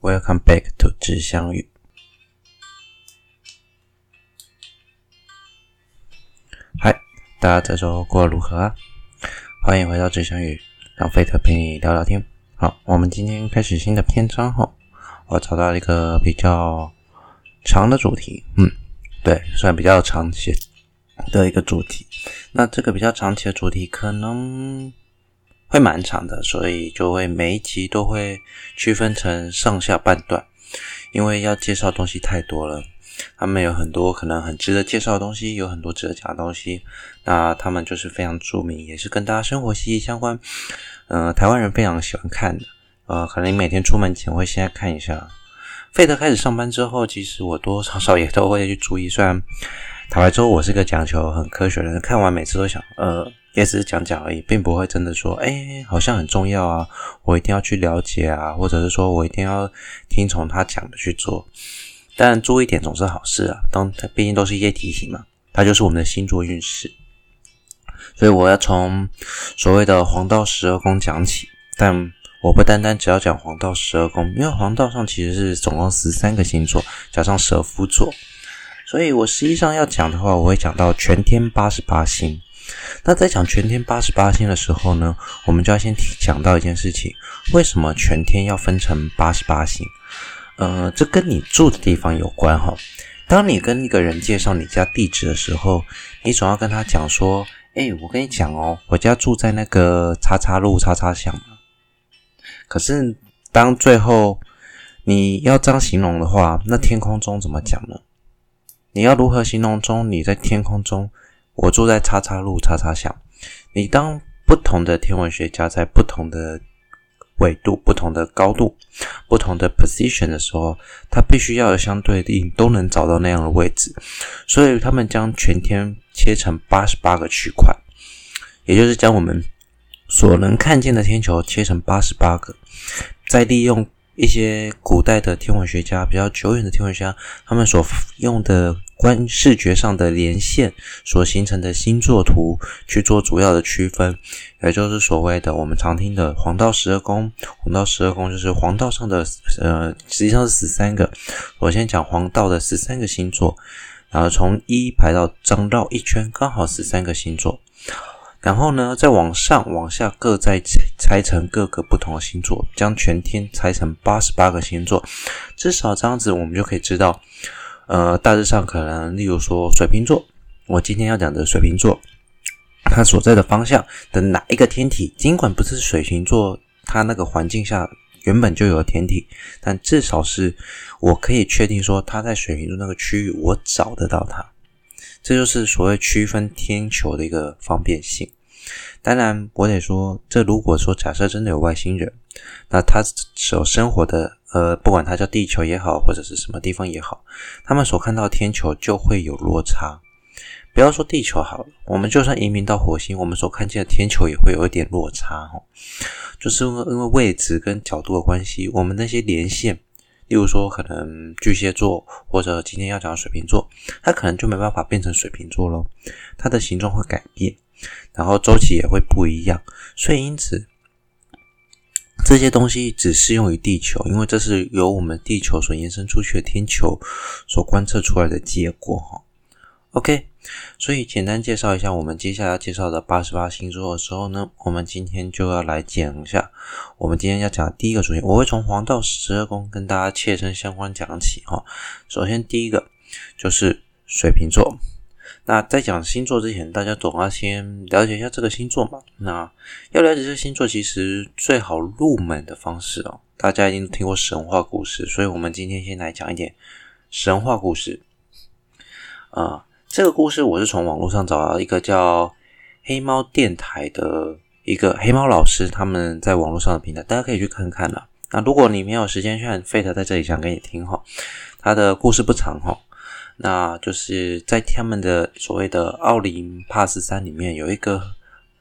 Welcome back to 知相遇。嗨，大家这周过得如何啊？欢迎回到知相遇，让费特陪你聊聊天。好，我们今天开始新的篇章哈。我找到了一个比较长的主题，嗯，对，算比较长期的一个主题。那这个比较长期的主题可能。会蛮长的，所以就会每一集都会区分成上下半段，因为要介绍东西太多了。他们有很多可能很值得介绍的东西，有很多值得讲的东西。那他们就是非常著名，也是跟大家生活息息相关。嗯、台湾人非常喜欢看的。呃，可能你每天出门前会先看一下。费德开始上班之后，其实我多多少少也都会去注意。虽然坦白说，我是个讲求很科学的人，看完每次都想，呃。也只是讲讲而已，并不会真的说，哎，好像很重要啊，我一定要去了解啊，或者是说我一定要听从他讲的去做。但注意点总是好事啊，当它毕竟都是一些提醒嘛，它就是我们的星座运势。所以我要从所谓的黄道十二宫讲起，但我不单单只要讲黄道十二宫，因为黄道上其实是总共十三个星座，加上蛇夫座，所以我实际上要讲的话，我会讲到全天八十八星。那在讲全天八十八星的时候呢，我们就要先讲到一件事情：为什么全天要分成八十八星？呃，这跟你住的地方有关哈。当你跟一个人介绍你家地址的时候，你总要跟他讲说：“哎，我跟你讲哦，我家住在那个叉叉路叉叉巷。”可是当最后你要这样形容的话，那天空中怎么讲呢？你要如何形容中你在天空中？我住在叉叉路叉叉巷。你当不同的天文学家在不同的纬度、不同的高度、不同的 position 的时候，他必须要有相对应都能找到那样的位置。所以他们将全天切成八十八个区块，也就是将我们所能看见的天球切成八十八个，再利用一些古代的天文学家、比较久远的天文学家，他们所用的。观视觉上的连线所形成的星座图去做主要的区分，也就是所谓的我们常听的黄道十二宫。黄道十二宫就是黄道上的呃，实际上是十三个。我先讲黄道的十三个星座，然后从一排到张绕一圈，刚好十三个星座。然后呢，再往上往下各再拆成各个不同的星座，将全天拆成八十八个星座。至少这样子，我们就可以知道。呃，大致上可能，例如说水瓶座，我今天要讲的水瓶座，它所在的方向的哪一个天体，尽管不是水瓶座，它那个环境下原本就有天体，但至少是我可以确定说，它在水瓶座那个区域，我找得到它。这就是所谓区分天球的一个方便性。当然，我得说，这如果说假设真的有外星人，那他所生活的。呃，不管它叫地球也好，或者是什么地方也好，他们所看到天球就会有落差。不要说地球好了，我们就算移民到火星，我们所看见的天球也会有一点落差哦。就是因为因为位置跟角度的关系，我们那些连线，例如说可能巨蟹座或者今天要讲水瓶座，它可能就没办法变成水瓶座咯，它的形状会改变，然后周期也会不一样，所以因此。这些东西只适用于地球，因为这是由我们地球所延伸出去的天球所观测出来的结果哈。OK，所以简单介绍一下我们接下来要介绍的八十八星座的时候呢，我们今天就要来讲一下我们今天要讲的第一个主题，我会从黄道十二宫跟大家切身相关讲起哈。首先第一个就是水瓶座。那在讲星座之前，大家总要先了解一下这个星座嘛。那要了解这个星座，其实最好入门的方式哦，大家一定听过神话故事，所以我们今天先来讲一点神话故事。啊、这个故事我是从网络上找到一个叫黑猫电台的一个黑猫老师，他们在网络上的平台，大家可以去看看啦。那如果你没有时间去看，Fate 在这里讲给你听哈，他的故事不长哈。那就是在他们的所谓的奥林帕斯山里面，有一个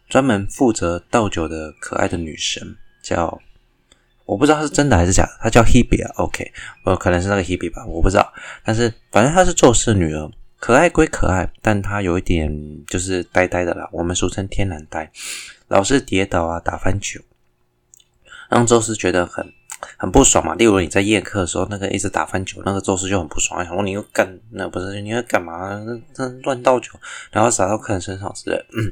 专门负责倒酒的可爱的女神，叫我不知道是真的还是假的，她叫 Hebe。OK，呃，可能是那个 Hebe 吧，我不知道。但是反正她是宙斯女儿，可爱归可爱，但她有一点就是呆呆的啦，我们俗称天然呆，老是跌倒啊，打翻酒，让宙斯觉得很很不爽嘛。例如你在宴客的时候，那个一直打翻酒，那个宙斯就很不爽，想说你又干那不是你要干嘛？那乱倒酒，然后洒到客人身上之类。嗯，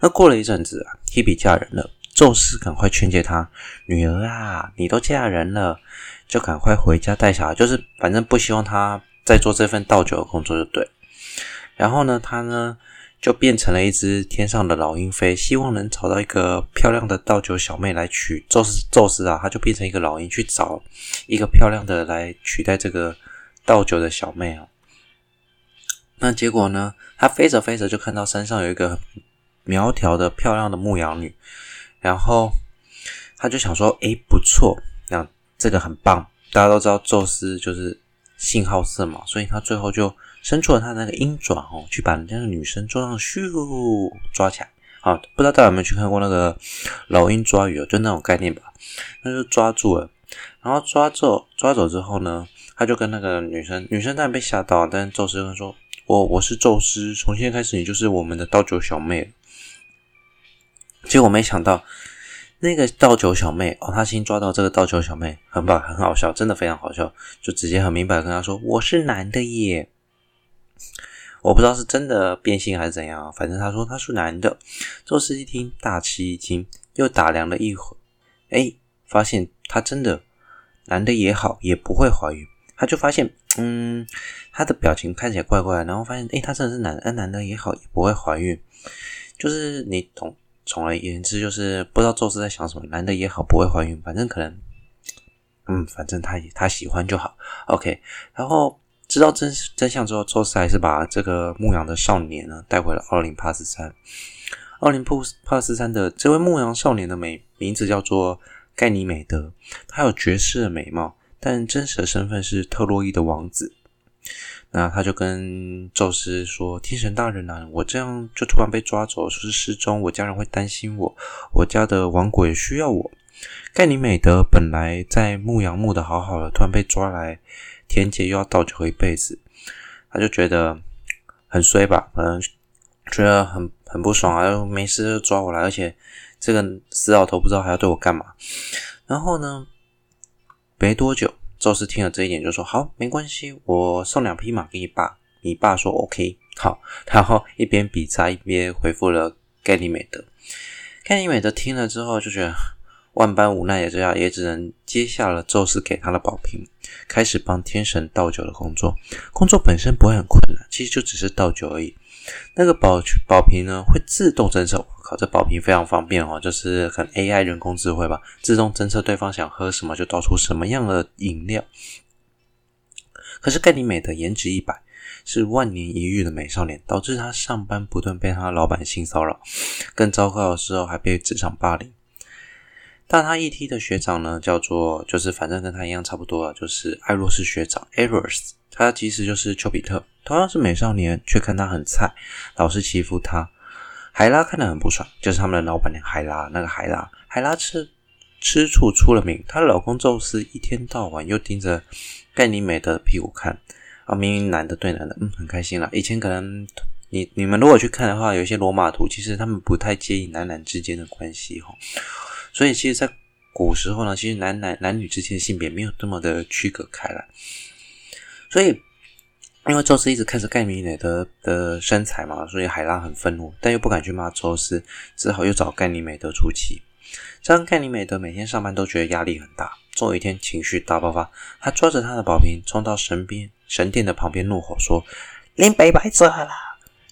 那过了一阵子啊，Hebe 嫁人了，宙斯赶快劝诫他女儿啊，你都嫁人了，就赶快回家带小孩，就是反正不希望他再做这份倒酒的工作就对。然后呢，他呢？就变成了一只天上的老鹰飞，希望能找到一个漂亮的倒酒小妹来娶宙斯。宙斯啊，他就变成一个老鹰去找一个漂亮的来取代这个倒酒的小妹啊。那结果呢？他飞着飞着就看到山上有一个苗条的漂亮的牧羊女，然后他就想说：“诶，不错，那这个很棒。”大家都知道宙斯就是信号色嘛，所以他最后就。伸出了他那个鹰爪哦，去把人家的女生桌上咻抓起来。啊，不知道大家有没有去看过那个老鹰抓鱼哦，就那种概念吧。那就抓住了，然后抓走，抓走之后呢，他就跟那个女生，女生当然被吓到，但是宙斯跟他说：“我我是宙斯，从现在开始你就是我们的倒酒小妹。”结果没想到那个倒酒小妹哦，他先抓到这个倒酒小妹，很棒，很好笑，真的非常好笑，就直接很明白跟他说：“我是男的耶。”我不知道是真的变性还是怎样，反正他说他是男的。宙斯一听大吃一惊，又打量了一会儿，诶，发现他真的男的也好，也不会怀孕。他就发现，嗯，他的表情看起来怪怪的，然后发现，诶，他真的是男的，男的也好，也不会怀孕。就是你懂总而言之，就是不知道宙斯在想什么，男的也好，不会怀孕，反正可能，嗯，反正他他喜欢就好。OK，然后。知道真真相之后，宙斯还是把这个牧羊的少年呢带回了奥林帕斯山。奥林帕斯帕斯山的这位牧羊少年的美名字叫做盖尼美德，他有绝世的美貌，但真实的身份是特洛伊的王子。那他就跟宙斯说：“天神大人啊，我这样就突然被抓走，说是失踪，我家人会担心我，我家的王国也需要我。盖尼美德本来在牧羊牧的好好的，突然被抓来。”田姐又要倒酒一辈子，他就觉得很衰吧，可能觉得很很不爽啊，又没事就抓我来，而且这个死老头不知道还要对我干嘛。然后呢，没多久，宙斯听了这一点就说：“好，没关系，我送两匹马给你爸。”你爸说：“OK，好。”然后一边比赛一边回复了盖尼美德。盖尼美德听了之后就觉得。万般无奈也这样，也只能接下了宙斯给他的宝瓶，开始帮天神倒酒的工作。工作本身不会很困难，其实就只是倒酒而已。那个保保瓶呢，会自动侦测。我靠，这保瓶非常方便哦，就是很 AI 人工智慧吧，自动侦测对方想喝什么，就倒出什么样的饮料。可是盖里美的颜值一百，是万年一遇的美少年，导致他上班不断被他老板性骚扰，更糟糕的时候还被职场霸凌。大他一梯的学长呢，叫做就是反正跟他一样差不多啊，就是艾洛斯学长 Eros，他其实就是丘比特，同样是美少年，却看他很菜，老是欺负他。海拉看得很不爽，就是他们的老板娘海拉，那个海拉，海拉吃吃醋出了名，她的老公宙斯一天到晚又盯着盖尼美的屁股看啊，明明男的对男的，嗯，很开心啦。以前可能你你们如果去看的话，有一些罗马图，其实他们不太介意男男之间的关系哈。所以，其实，在古时候呢，其实男男男女之间的性别没有这么的区隔开来。所以，因为宙斯一直看着盖尼美德的身材嘛，所以海拉很愤怒，但又不敢去骂宙斯，只好又找盖尼美德出气。这样，盖尼美德每天上班都觉得压力很大。终有一天，情绪大爆发，他抓着他的宝瓶冲到神边神殿的旁边，怒吼说：“林北白色了！”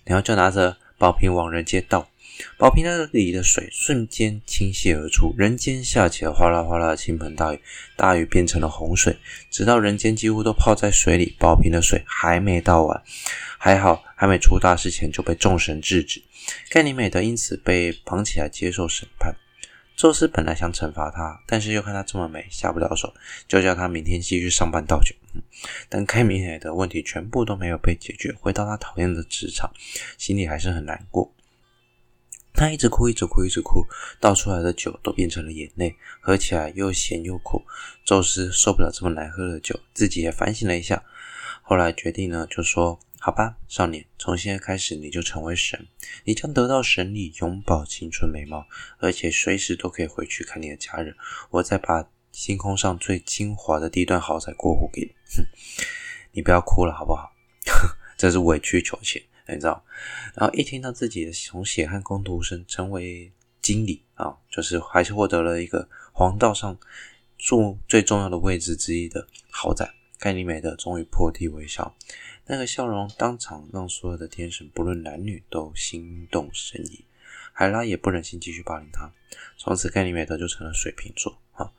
然后就拿着宝瓶往人间倒。宝瓶那里的水瞬间倾泻而出，人间下起了哗啦哗啦的倾盆大雨，大雨变成了洪水，直到人间几乎都泡在水里，宝瓶的水还没倒完。还好，还没出大事前就被众神制止。盖尼美德因此被绑起来接受审判。宙斯本来想惩罚他，但是又看他这么美，下不了手，就叫他明天继续上班倒酒。但盖尼美德的问题全部都没有被解决，回到他讨厌的职场，心里还是很难过。他一直哭，一直哭，一直哭，倒出来的酒都变成了眼泪，喝起来又咸又苦。宙斯受不了这么难喝的酒，自己也反省了一下，后来决定呢，就说：“好吧，少年，从现在开始你就成为神，你将得到神力，永葆青春美貌，而且随时都可以回去看你的家人。我再把星空上最精华的地段豪宅过户给你，哼，你不要哭了好不好？这是委曲求全，你知道？然后一听到自己的从血汗工读生成为经理啊，就是还是获得了一个黄道上住最重要的位置之一的豪宅，盖尼美德终于破涕为笑，那个笑容当场让所有的天神不论男女都心动神怡。海拉也不忍心继续霸凌他，从此盖尼美德就成了水瓶座啊。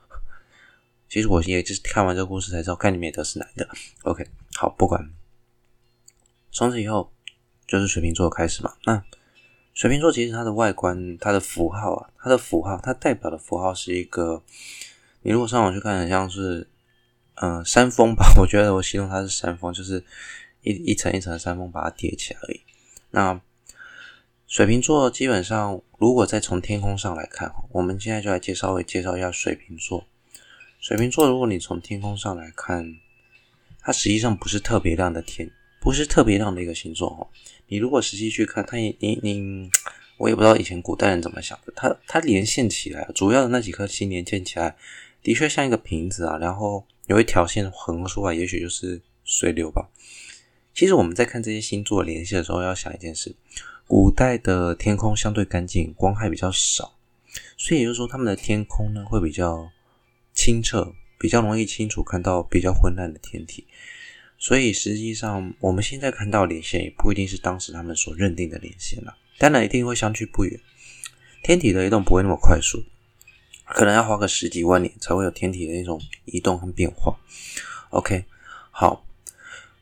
其实我也就是看完这个故事才知道盖尼美德是男的。OK，好，不管，从此以后就是水瓶座开始嘛。那水瓶座其实它的外观、它的符号啊，它的符号，它代表的符号是一个，你如果上网去看，很像是嗯、山峰吧？我觉得我形容它是山峰，就是一一层一层的山峰把它叠起来而已。那水瓶座基本上，如果再从天空上来看，我们现在就来介绍，介绍一下水瓶座。水瓶座，如果你从天空上来看，它实际上不是特别亮的天，不是特别亮的一个星座哦。你如果实际去看，它也你你，我也不知道以前古代人怎么想的，它它连线起来，主要的那几颗星连线起来，的确像一个瓶子啊，然后有一条线横出来，也许就是水流吧。其实我们在看这些星座连线的时候，要想一件事。古代的天空相对干净，光害比较少，所以也就是说，他们的天空呢会比较清澈，比较容易清楚看到比较昏暗的天体。所以实际上，我们现在看到连线也不一定是当时他们所认定的连线了，当然一定会相距不远。天体的移动不会那么快速，可能要花个十几万年才会有天体的那种移动和变化。OK，好。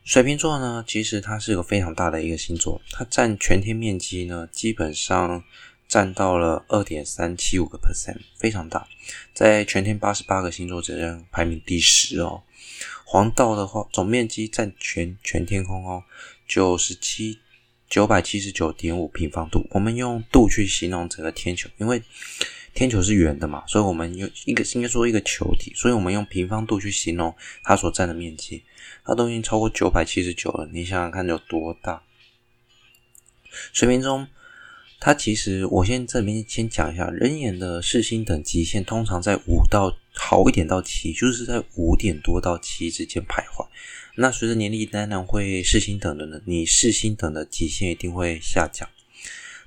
水瓶座呢，其实它是个非常大的一个星座，它占全天面积呢，基本上占到了二点三七五个 percent，非常大，在全天八十八个星座之中排名第十哦。黄道的话，总面积占全全天空哦，九十七九百七十九点五平方度。我们用度去形容整个天球，因为天球是圆的嘛，所以我们用一个应该说一个球体，所以我们用平方度去形容它所占的面积。它都已经超过九百七十九了，你想想看有多大？水瓶中，它其实我先这边先讲一下，人眼的视星等极限通常在五到好一点到七，就是在五点多到七之间徘徊。那随着年龄当然会视星等的呢，你视星等的极限一定会下降。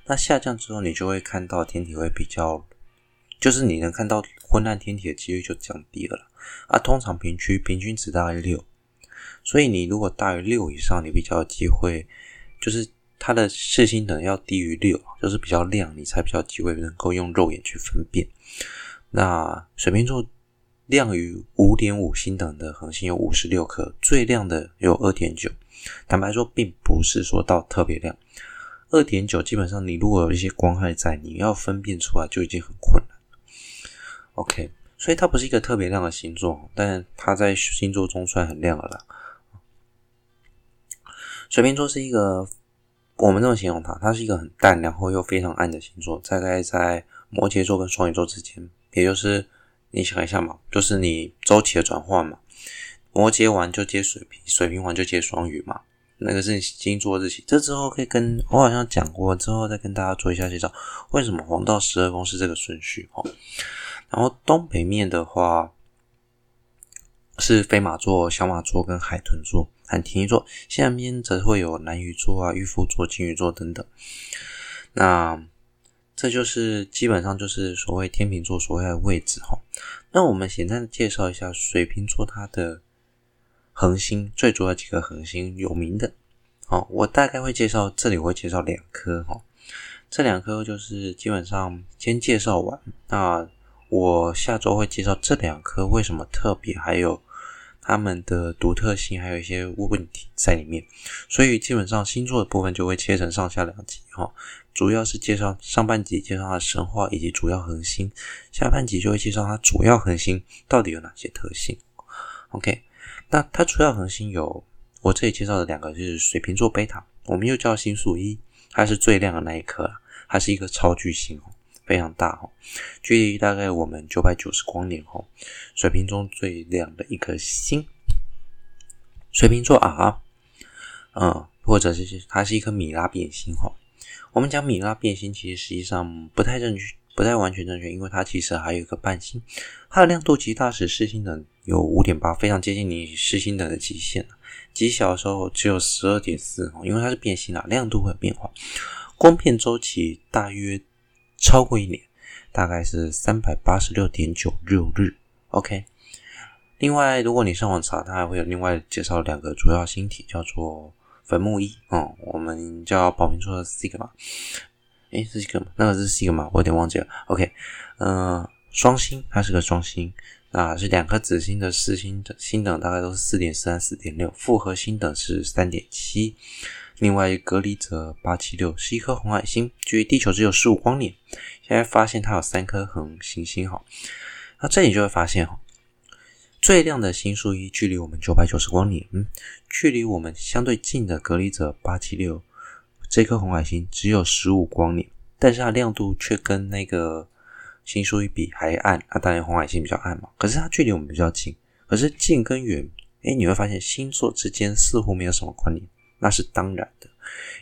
那下降之后，你就会看到天体会比较，就是你能看到昏暗天体的几率就降低了。啊，通常平均平均值大概六。所以你如果大于六以上，你比较有机会，就是它的视星等要低于六，就是比较亮，你才比较机会能够用肉眼去分辨。那水瓶座亮于五点五星等的恒星有五十六颗，最亮的有二点九。坦白说，并不是说到特别亮，二点九基本上你如果有一些光害在，你要分辨出来就已经很困难了。OK，所以它不是一个特别亮的星座，但它在星座中算很亮了啦。水瓶座是一个，我们这么形容它，它是一个很淡，然后又非常暗的星座，大概在摩羯座跟双鱼座之间，也就是你想一下嘛，就是你周期的转换嘛，摩羯完就接水瓶，水瓶完就接双鱼嘛，那个是星座日期。这之后可以跟我好像讲过，之后再跟大家做一下介绍，为什么黄道十二宫是这个顺序哦。然后东北面的话是飞马座、小马座跟海豚座。和天座，下面则会有南鱼座啊、御夫座、金鱼座等等。那这就是基本上就是所谓天秤座所谓的位置哈。那我们简单的介绍一下水瓶座它的恒星，最主要几个恒星有名的。好，我大概会介绍，这里我会介绍两颗哈。这两颗就是基本上先介绍完。那我下周会介绍这两颗为什么特别，还有。他们的独特性还有一些问题在里面，所以基本上星座的部分就会切成上下两集哈。主要是介绍上半集介绍它的神话以及主要恒星，下半集就会介绍它主要恒星到底有哪些特性。OK，那它主要恒星有我这里介绍的两个，就是水瓶座贝塔，我们又叫星宿一，它是最亮的那一颗，它是一个超巨星哦。非常大哈，距离大概我们九百九十光年哈，水瓶中最亮的一颗星，水瓶座啊，嗯，或者是它是一颗米拉变星哈。我们讲米拉变星，其实实际上不太正确，不太完全正确，因为它其实还有一个半星，它的亮度极大时，视星等有五点八，非常接近你视星等的极限。极小的时候只有十二点四，因为它是变星啦，亮度会变化。光片周期大约超过一年，大概是三百八十六点九六日。OK。另外，如果你上网查，它还会有另外介绍两个主要星体，叫做坟墓一，哦，我们叫宝瓶座的 Sigma，诶，是 Sigma？那个是 Sigma？我有点忘记了。OK，嗯、呃，双星，它是个双星，啊是两颗子星的视星的星等大概都是四点四四点六，复合星等是三点七。另外，隔离者八七六是一颗红海星，距离地球只有十五光年。现在发现它有三颗恒行星，哈，那这里就会发现，哈。最亮的星宿一距离我们九百九十光年，嗯，距离我们相对近的隔离者八七六这颗红海星只有十五光年，但是它亮度却跟那个星宿一比还暗。啊，当然红海星比较暗嘛，可是它距离我们比较近。可是近跟远，诶，你会发现星座之间似乎没有什么关联，那是当然的，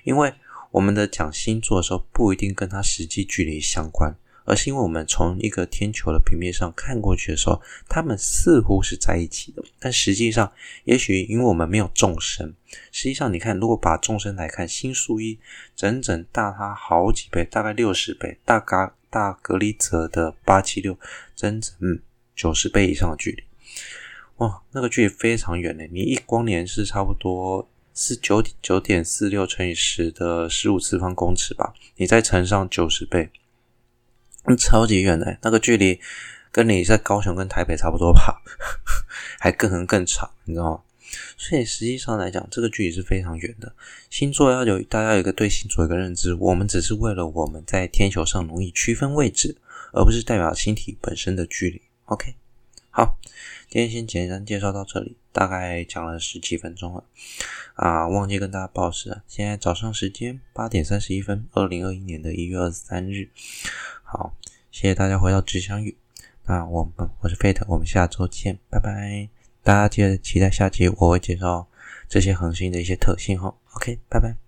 因为我们的讲星座的时候不一定跟它实际距离相关。而是因为我们从一个天球的平面上看过去的时候，它们似乎是在一起的，但实际上，也许因为我们没有纵深，实际上你看，如果把纵深来看，星宿一整整大它好几倍，大概六十倍，大嘎大格里泽的八七六，整整九十倍以上的距离，哇，那个距离非常远呢，你一光年是差不多是九点九点四六乘以十的十五次方公尺吧，你再乘上九十倍。嗯，超级远的，那个距离跟你在高雄跟台北差不多吧，还更可能更长，你知道吗？所以实际上来讲，这个距离是非常远的。星座要有大家有一个对星座一个认知，我们只是为了我们在天球上容易区分位置，而不是代表星体本身的距离。OK，好，今天先简单介绍到这里，大概讲了十几分钟了啊，忘记跟大家报时了，现在早上时间八点三十一分，二零二一年的一月二十三日。好，谢谢大家回到吉祥语。那我们我是 Fate，我们下周见，拜拜。大家记得期待下集，我会介绍这些恒星的一些特性哈。OK，拜拜。